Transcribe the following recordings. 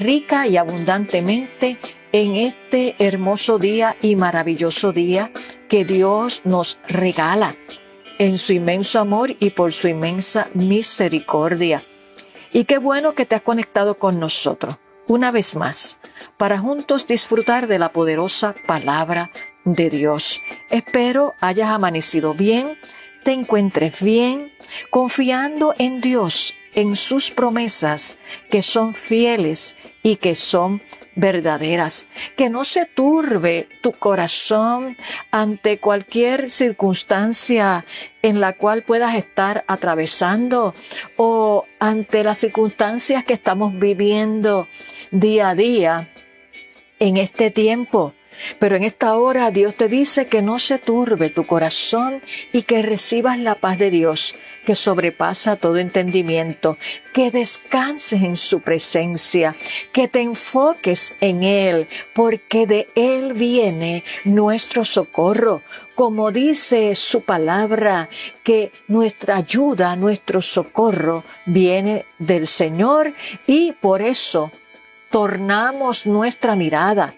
rica y abundantemente en este hermoso día y maravilloso día que Dios nos regala en su inmenso amor y por su inmensa misericordia. Y qué bueno que te has conectado con nosotros una vez más para juntos disfrutar de la poderosa palabra de Dios. Espero hayas amanecido bien, te encuentres bien, confiando en Dios en sus promesas que son fieles y que son verdaderas. Que no se turbe tu corazón ante cualquier circunstancia en la cual puedas estar atravesando o ante las circunstancias que estamos viviendo día a día en este tiempo. Pero en esta hora Dios te dice que no se turbe tu corazón y que recibas la paz de Dios que sobrepasa todo entendimiento, que descanses en su presencia, que te enfoques en Él, porque de Él viene nuestro socorro. Como dice su palabra, que nuestra ayuda, nuestro socorro viene del Señor y por eso tornamos nuestra mirada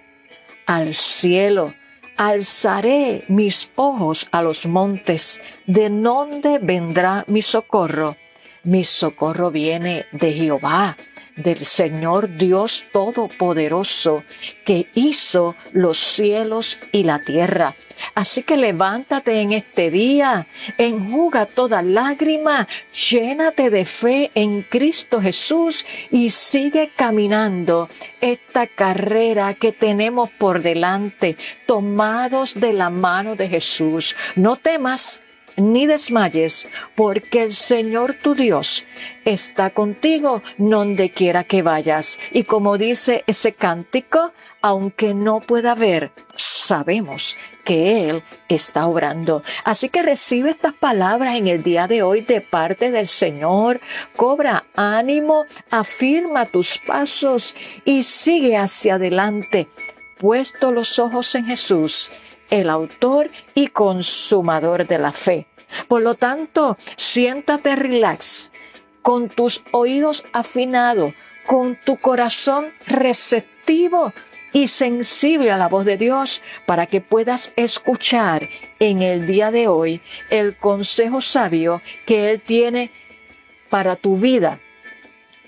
al cielo. Alzaré mis ojos a los montes. ¿De dónde vendrá mi socorro? Mi socorro viene de Jehová, del Señor Dios Todopoderoso, que hizo los cielos y la tierra. Así que levántate en este día, enjuga toda lágrima, llénate de fe en Cristo Jesús y sigue caminando esta carrera que tenemos por delante, tomados de la mano de Jesús. No temas, ni desmayes, porque el Señor tu Dios está contigo donde quiera que vayas. Y como dice ese cántico, aunque no pueda ver, sabemos que Él está obrando. Así que recibe estas palabras en el día de hoy de parte del Señor. Cobra ánimo, afirma tus pasos y sigue hacia adelante, puesto los ojos en Jesús el autor y consumador de la fe. Por lo tanto, siéntate relax, con tus oídos afinados, con tu corazón receptivo y sensible a la voz de Dios para que puedas escuchar en el día de hoy el consejo sabio que Él tiene para tu vida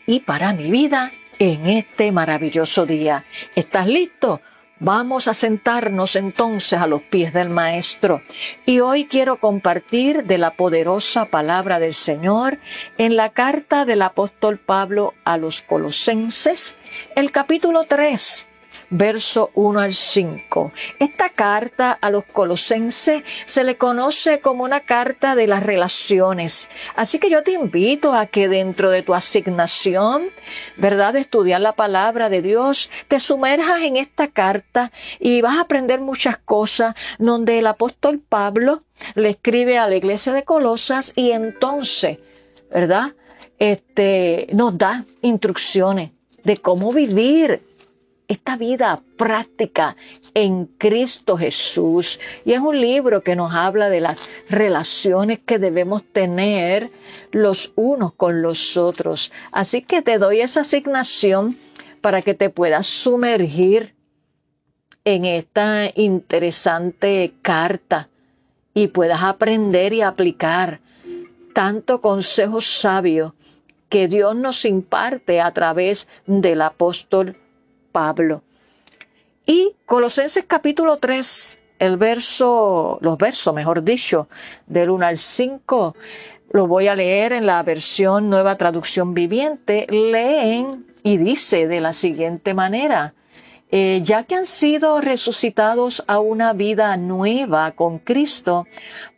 y para mi vida en este maravilloso día. ¿Estás listo? Vamos a sentarnos entonces a los pies del Maestro. Y hoy quiero compartir de la poderosa palabra del Señor en la carta del apóstol Pablo a los Colosenses, el capítulo 3, verso 1 al 5. Esta carta a los colosenses se le conoce como una carta de las relaciones. Así que yo te invito a que dentro de tu asignación, ¿verdad?, de estudiar la palabra de Dios, te sumerjas en esta carta y vas a aprender muchas cosas donde el apóstol Pablo le escribe a la iglesia de Colosas y entonces, ¿verdad? Este, nos da instrucciones de cómo vivir esta vida práctica en Cristo Jesús. Y es un libro que nos habla de las relaciones que debemos tener los unos con los otros. Así que te doy esa asignación para que te puedas sumergir en esta interesante carta y puedas aprender y aplicar tanto consejos sabios que Dios nos imparte a través del apóstol Pablo. Y Colosenses capítulo 3, el verso, los versos, mejor dicho, del 1 al 5, lo voy a leer en la versión nueva traducción viviente. Leen y dice de la siguiente manera, eh, ya que han sido resucitados a una vida nueva con Cristo,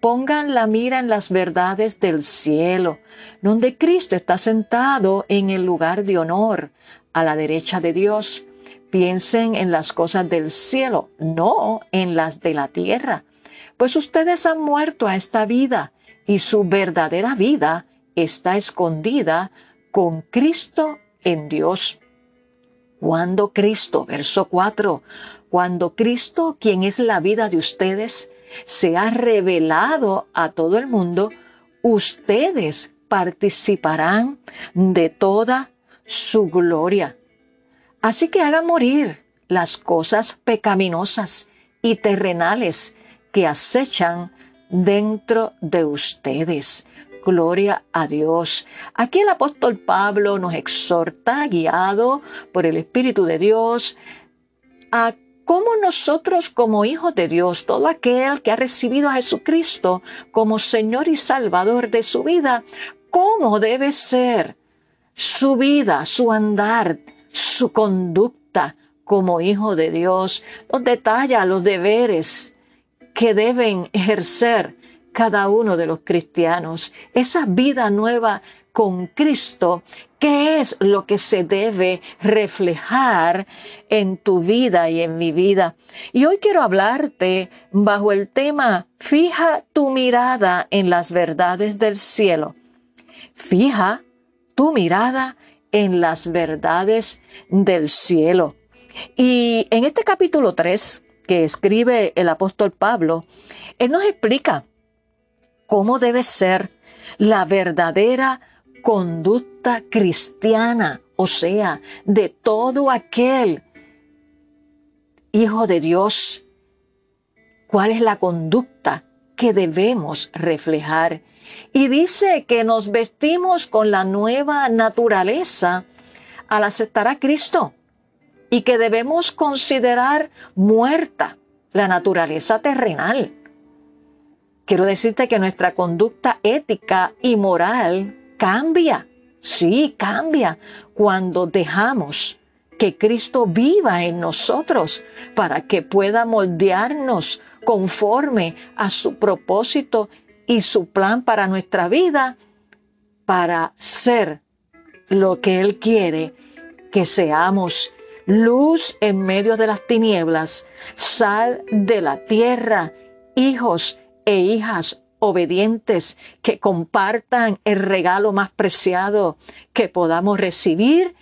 pongan la mira en las verdades del cielo, donde Cristo está sentado en el lugar de honor a la derecha de Dios. Piensen en las cosas del cielo, no en las de la tierra, pues ustedes han muerto a esta vida y su verdadera vida está escondida con Cristo en Dios. Cuando Cristo, verso 4, cuando Cristo, quien es la vida de ustedes, se ha revelado a todo el mundo, ustedes participarán de toda su gloria. Así que hagan morir las cosas pecaminosas y terrenales que acechan dentro de ustedes. Gloria a Dios. Aquí el apóstol Pablo nos exhorta, guiado por el Espíritu de Dios, a cómo nosotros como hijos de Dios, todo aquel que ha recibido a Jesucristo como Señor y Salvador de su vida, cómo debe ser su vida, su andar, su conducta como hijo de Dios, nos detalla los deberes que deben ejercer cada uno de los cristianos, esa vida nueva con Cristo, ¿qué es lo que se debe reflejar en tu vida y en mi vida? Y hoy quiero hablarte bajo el tema, fija tu mirada en las verdades del cielo. Fija tu mirada en las verdades del cielo. Y en este capítulo 3 que escribe el apóstol Pablo, él nos explica cómo debe ser la verdadera conducta cristiana, o sea, de todo aquel hijo de Dios. ¿Cuál es la conducta que debemos reflejar? Y dice que nos vestimos con la nueva naturaleza al aceptar a Cristo y que debemos considerar muerta la naturaleza terrenal. Quiero decirte que nuestra conducta ética y moral cambia, sí, cambia cuando dejamos que Cristo viva en nosotros para que pueda moldearnos conforme a su propósito y su plan para nuestra vida, para ser lo que Él quiere que seamos luz en medio de las tinieblas, sal de la tierra, hijos e hijas obedientes que compartan el regalo más preciado que podamos recibir,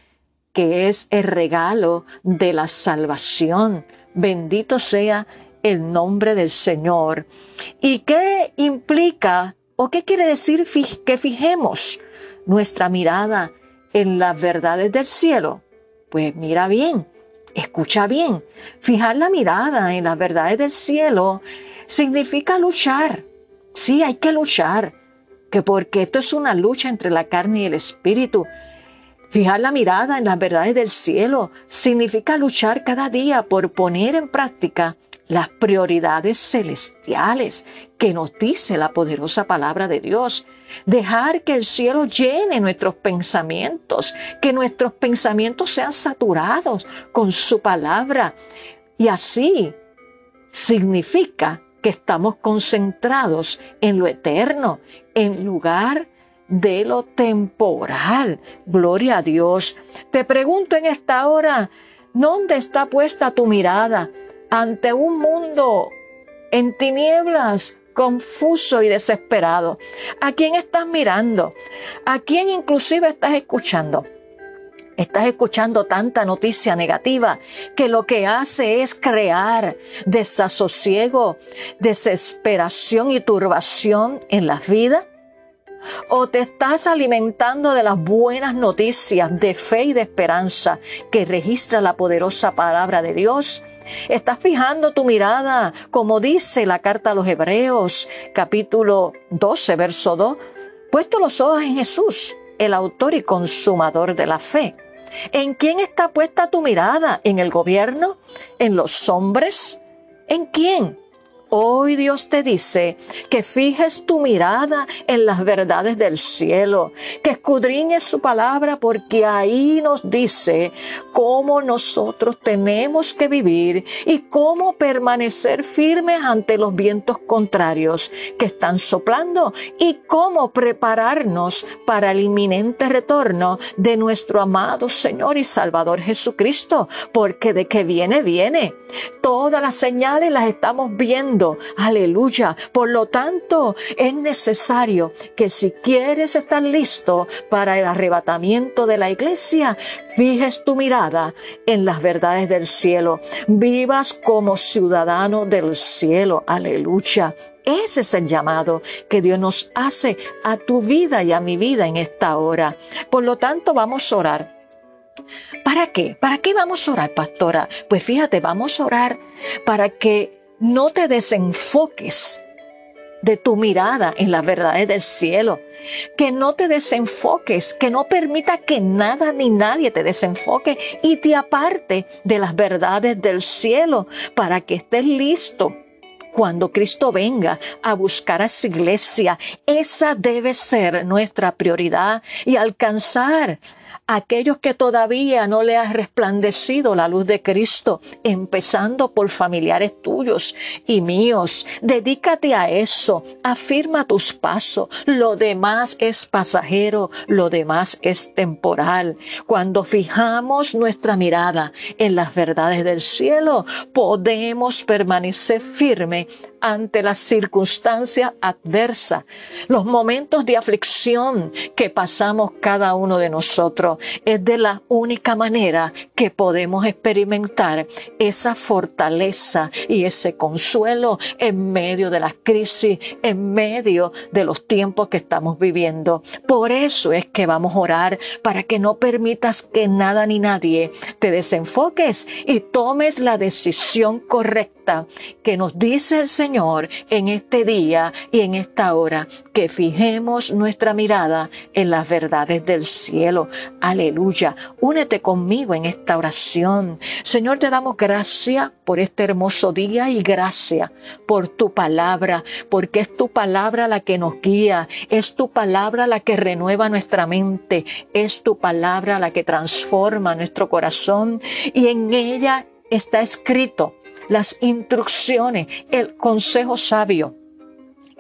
que es el regalo de la salvación. Bendito sea el nombre del Señor. ¿Y qué implica o qué quiere decir que fijemos nuestra mirada en las verdades del cielo? Pues mira bien, escucha bien. Fijar la mirada en las verdades del cielo significa luchar. Sí, hay que luchar, que porque esto es una lucha entre la carne y el espíritu. Fijar la mirada en las verdades del cielo significa luchar cada día por poner en práctica las prioridades celestiales que nos dice la poderosa palabra de Dios. Dejar que el cielo llene nuestros pensamientos, que nuestros pensamientos sean saturados con su palabra. Y así significa que estamos concentrados en lo eterno, en lugar de lo temporal. Gloria a Dios. Te pregunto en esta hora, ¿dónde está puesta tu mirada ante un mundo en tinieblas? confuso y desesperado. ¿A quién estás mirando? ¿A quién inclusive estás escuchando? Estás escuchando tanta noticia negativa que lo que hace es crear desasosiego, desesperación y turbación en las vidas. ¿O te estás alimentando de las buenas noticias de fe y de esperanza que registra la poderosa palabra de Dios? ¿Estás fijando tu mirada, como dice la carta a los Hebreos, capítulo 12, verso 2? Puesto los ojos en Jesús, el autor y consumador de la fe ¿En quién está puesta tu mirada? ¿En el gobierno? ¿En los hombres? ¿En quién? Hoy Dios te dice que fijes tu mirada en las verdades del cielo, que escudriñes su palabra porque ahí nos dice cómo nosotros tenemos que vivir y cómo permanecer firmes ante los vientos contrarios que están soplando y cómo prepararnos para el inminente retorno de nuestro amado Señor y Salvador Jesucristo, porque de que viene, viene. Todas las señales las estamos viendo. Aleluya. Por lo tanto, es necesario que si quieres estar listo para el arrebatamiento de la iglesia, fijes tu mirada en las verdades del cielo. Vivas como ciudadano del cielo. Aleluya. Ese es el llamado que Dios nos hace a tu vida y a mi vida en esta hora. Por lo tanto, vamos a orar. ¿Para qué? ¿Para qué vamos a orar, pastora? Pues fíjate, vamos a orar para que no te desenfoques de tu mirada en las verdades del cielo, que no te desenfoques, que no permita que nada ni nadie te desenfoque y te aparte de las verdades del cielo para que estés listo cuando Cristo venga a buscar a su iglesia. Esa debe ser nuestra prioridad y alcanzar aquellos que todavía no le ha resplandecido la luz de Cristo, empezando por familiares tuyos y míos. Dedícate a eso, afirma tus pasos. Lo demás es pasajero, lo demás es temporal. Cuando fijamos nuestra mirada en las verdades del cielo, podemos permanecer firme ante las circunstancias adversas, los momentos de aflicción que pasamos cada uno de nosotros. Es de la única manera que podemos experimentar esa fortaleza y ese consuelo en medio de las crisis, en medio de los tiempos que estamos viviendo. Por eso es que vamos a orar para que no permitas que nada ni nadie te desenfoques y tomes la decisión correcta que nos dice el Señor en este día y en esta hora, que fijemos nuestra mirada en las verdades del cielo. Aleluya. Únete conmigo en esta oración. Señor, te damos gracias por este hermoso día y gracias por tu palabra, porque es tu palabra la que nos guía, es tu palabra la que renueva nuestra mente, es tu palabra la que transforma nuestro corazón y en ella está escrito las instrucciones, el consejo sabio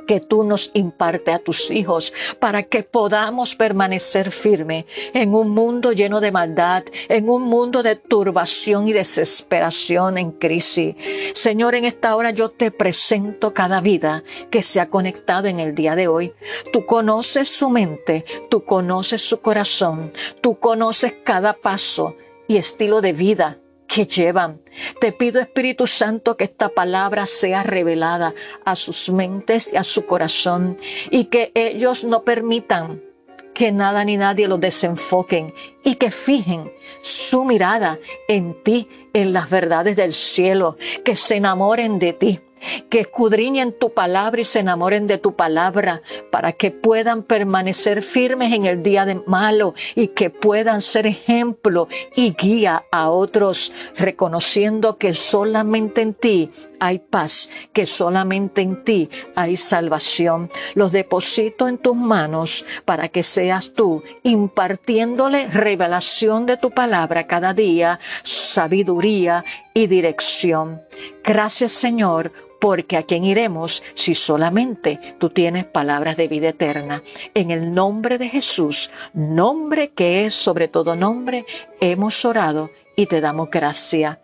que tú nos imparte a tus hijos para que podamos permanecer firme en un mundo lleno de maldad, en un mundo de turbación y desesperación en crisis. Señor, en esta hora yo te presento cada vida que se ha conectado en el día de hoy. Tú conoces su mente, tú conoces su corazón, tú conoces cada paso y estilo de vida que llevan. Te pido Espíritu Santo que esta palabra sea revelada a sus mentes y a su corazón y que ellos no permitan que nada ni nadie los desenfoquen y que fijen su mirada en ti, en las verdades del cielo, que se enamoren de ti que escudriñen tu palabra y se enamoren de tu palabra para que puedan permanecer firmes en el día de malo y que puedan ser ejemplo y guía a otros, reconociendo que solamente en ti hay paz, que solamente en ti hay salvación. Los deposito en tus manos para que seas tú impartiéndole revelación de tu palabra cada día, sabiduría y dirección. Gracias Señor porque a quién iremos si solamente tú tienes palabras de vida eterna. En el nombre de Jesús, nombre que es sobre todo nombre, hemos orado y te damos gracia.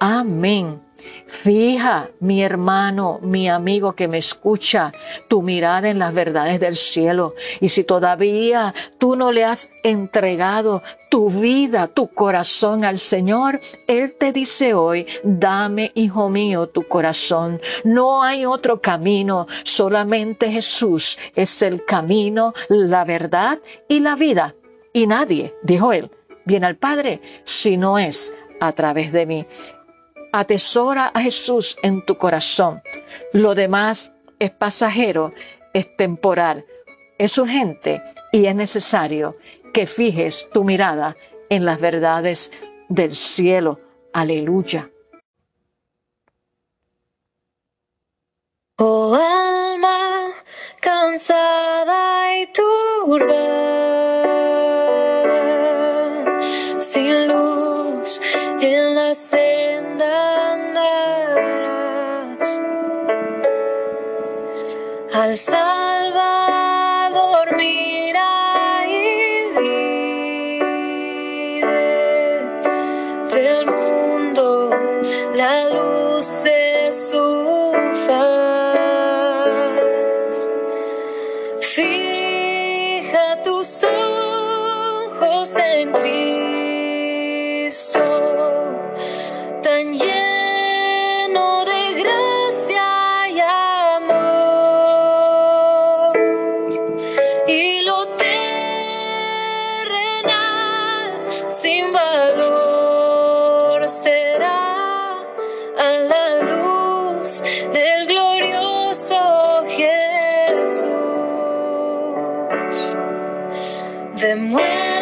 Amén. Fija, mi hermano, mi amigo que me escucha, tu mirada en las verdades del cielo. Y si todavía tú no le has entregado tu vida, tu corazón al Señor, Él te dice hoy, dame, hijo mío, tu corazón. No hay otro camino, solamente Jesús es el camino, la verdad y la vida. Y nadie, dijo Él, viene al Padre si no es a través de mí atesora a Jesús en tu corazón. Lo demás es pasajero, es temporal, es urgente y es necesario que fijes tu mirada en las verdades del cielo. Aleluya. Oh alma cansada y turbada Then when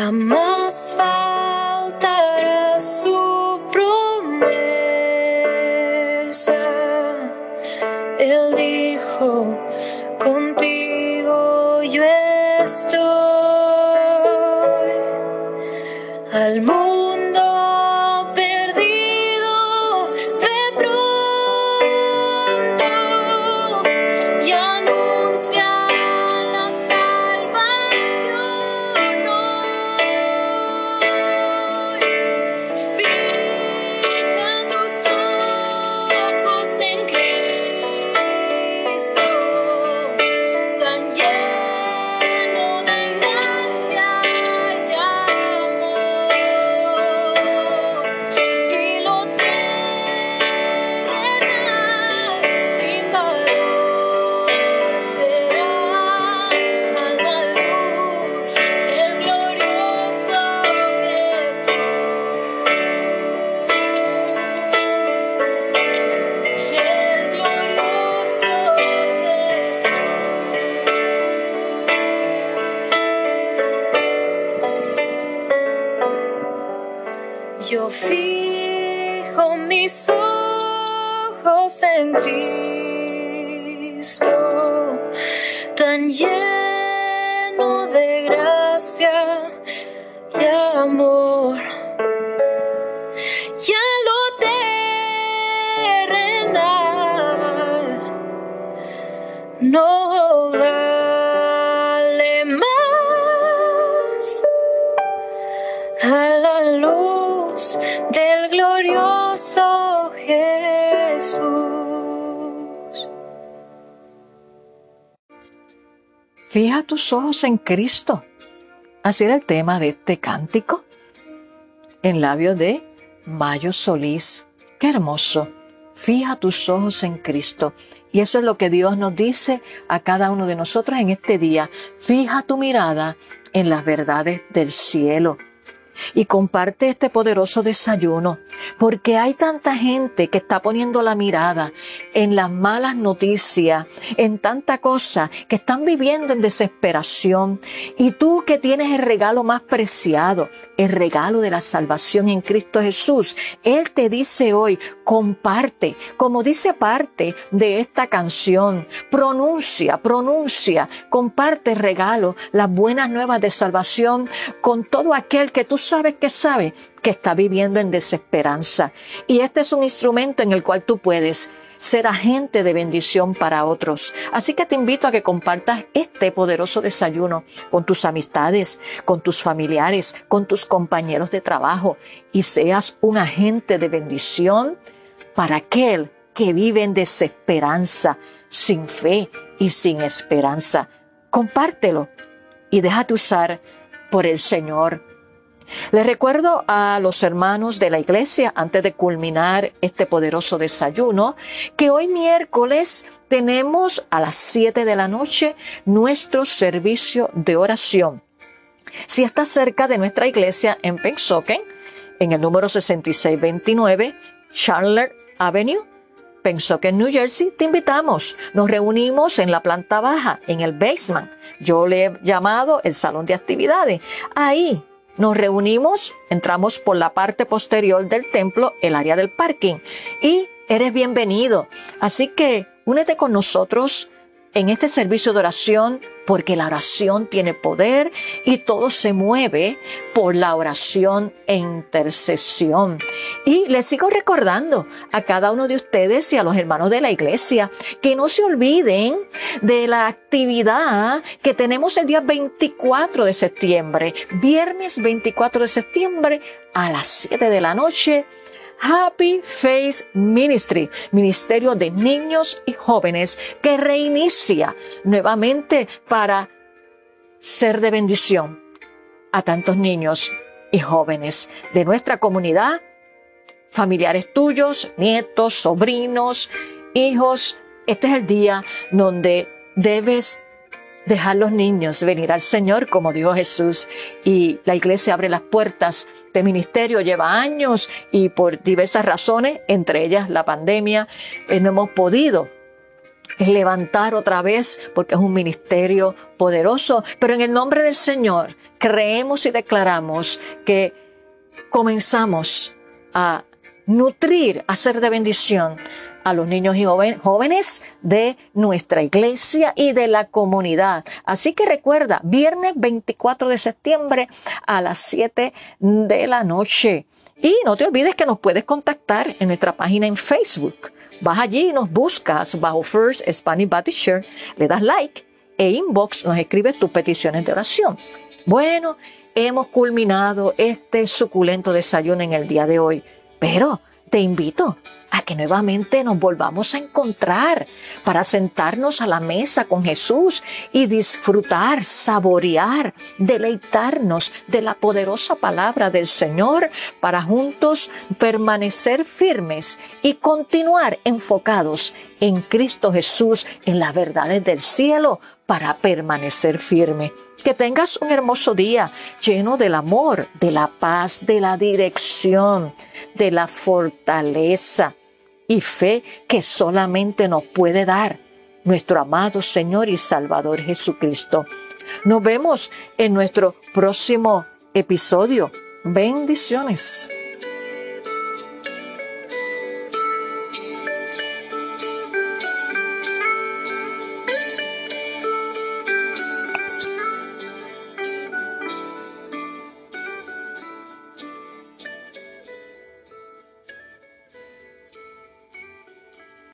Come on. en Cristo, tan lleno Fija tus ojos en Cristo. Así era el tema de este cántico. En labios de Mayo Solís. Qué hermoso. Fija tus ojos en Cristo. Y eso es lo que Dios nos dice a cada uno de nosotros en este día. Fija tu mirada en las verdades del cielo comparte este poderoso desayuno, porque hay tanta gente que está poniendo la mirada en las malas noticias, en tanta cosa, que están viviendo en desesperación. Y tú que tienes el regalo más preciado, el regalo de la salvación en Cristo Jesús, Él te dice hoy, comparte, como dice parte de esta canción, pronuncia, pronuncia, comparte regalo, las buenas nuevas de salvación con todo aquel que tú sabes que sabe que está viviendo en desesperanza. Y este es un instrumento en el cual tú puedes ser agente de bendición para otros. Así que te invito a que compartas este poderoso desayuno con tus amistades, con tus familiares, con tus compañeros de trabajo y seas un agente de bendición para aquel que vive en desesperanza, sin fe y sin esperanza. Compártelo y déjate usar por el Señor. Les recuerdo a los hermanos de la iglesia, antes de culminar este poderoso desayuno, que hoy miércoles tenemos a las 7 de la noche nuestro servicio de oración. Si estás cerca de nuestra iglesia en Pensoken, en el número 6629 Chandler Avenue, Pensoken, New Jersey, te invitamos. Nos reunimos en la planta baja, en el basement yo le he llamado el salón de actividades. Ahí nos reunimos, entramos por la parte posterior del templo, el área del parking, y eres bienvenido. Así que únete con nosotros en este servicio de oración porque la oración tiene poder y todo se mueve por la oración e intercesión. Y les sigo recordando a cada uno de ustedes y a los hermanos de la iglesia que no se olviden de la actividad que tenemos el día 24 de septiembre, viernes 24 de septiembre a las 7 de la noche Happy Face Ministry, Ministerio de Niños y Jóvenes, que reinicia nuevamente para ser de bendición a tantos niños y jóvenes de nuestra comunidad, familiares tuyos, nietos, sobrinos, hijos. Este es el día donde debes dejar los niños venir al Señor, como dijo Jesús, y la iglesia abre las puertas de ministerio, lleva años y por diversas razones, entre ellas la pandemia, eh, no hemos podido levantar otra vez porque es un ministerio poderoso, pero en el nombre del Señor creemos y declaramos que comenzamos a nutrir, a ser de bendición a los niños y jóvenes de nuestra iglesia y de la comunidad. Así que recuerda, viernes 24 de septiembre a las 7 de la noche. Y no te olvides que nos puedes contactar en nuestra página en Facebook. Vas allí y nos buscas bajo First Spanish Baptist Church, le das like e inbox nos escribes tus peticiones de oración. Bueno, hemos culminado este suculento desayuno en el día de hoy, pero te invito a que nuevamente nos volvamos a encontrar para sentarnos a la mesa con Jesús y disfrutar, saborear, deleitarnos de la poderosa palabra del Señor para juntos permanecer firmes y continuar enfocados en Cristo Jesús, en las verdades del cielo para permanecer firme. Que tengas un hermoso día lleno del amor, de la paz, de la dirección de la fortaleza y fe que solamente nos puede dar nuestro amado Señor y Salvador Jesucristo. Nos vemos en nuestro próximo episodio. Bendiciones.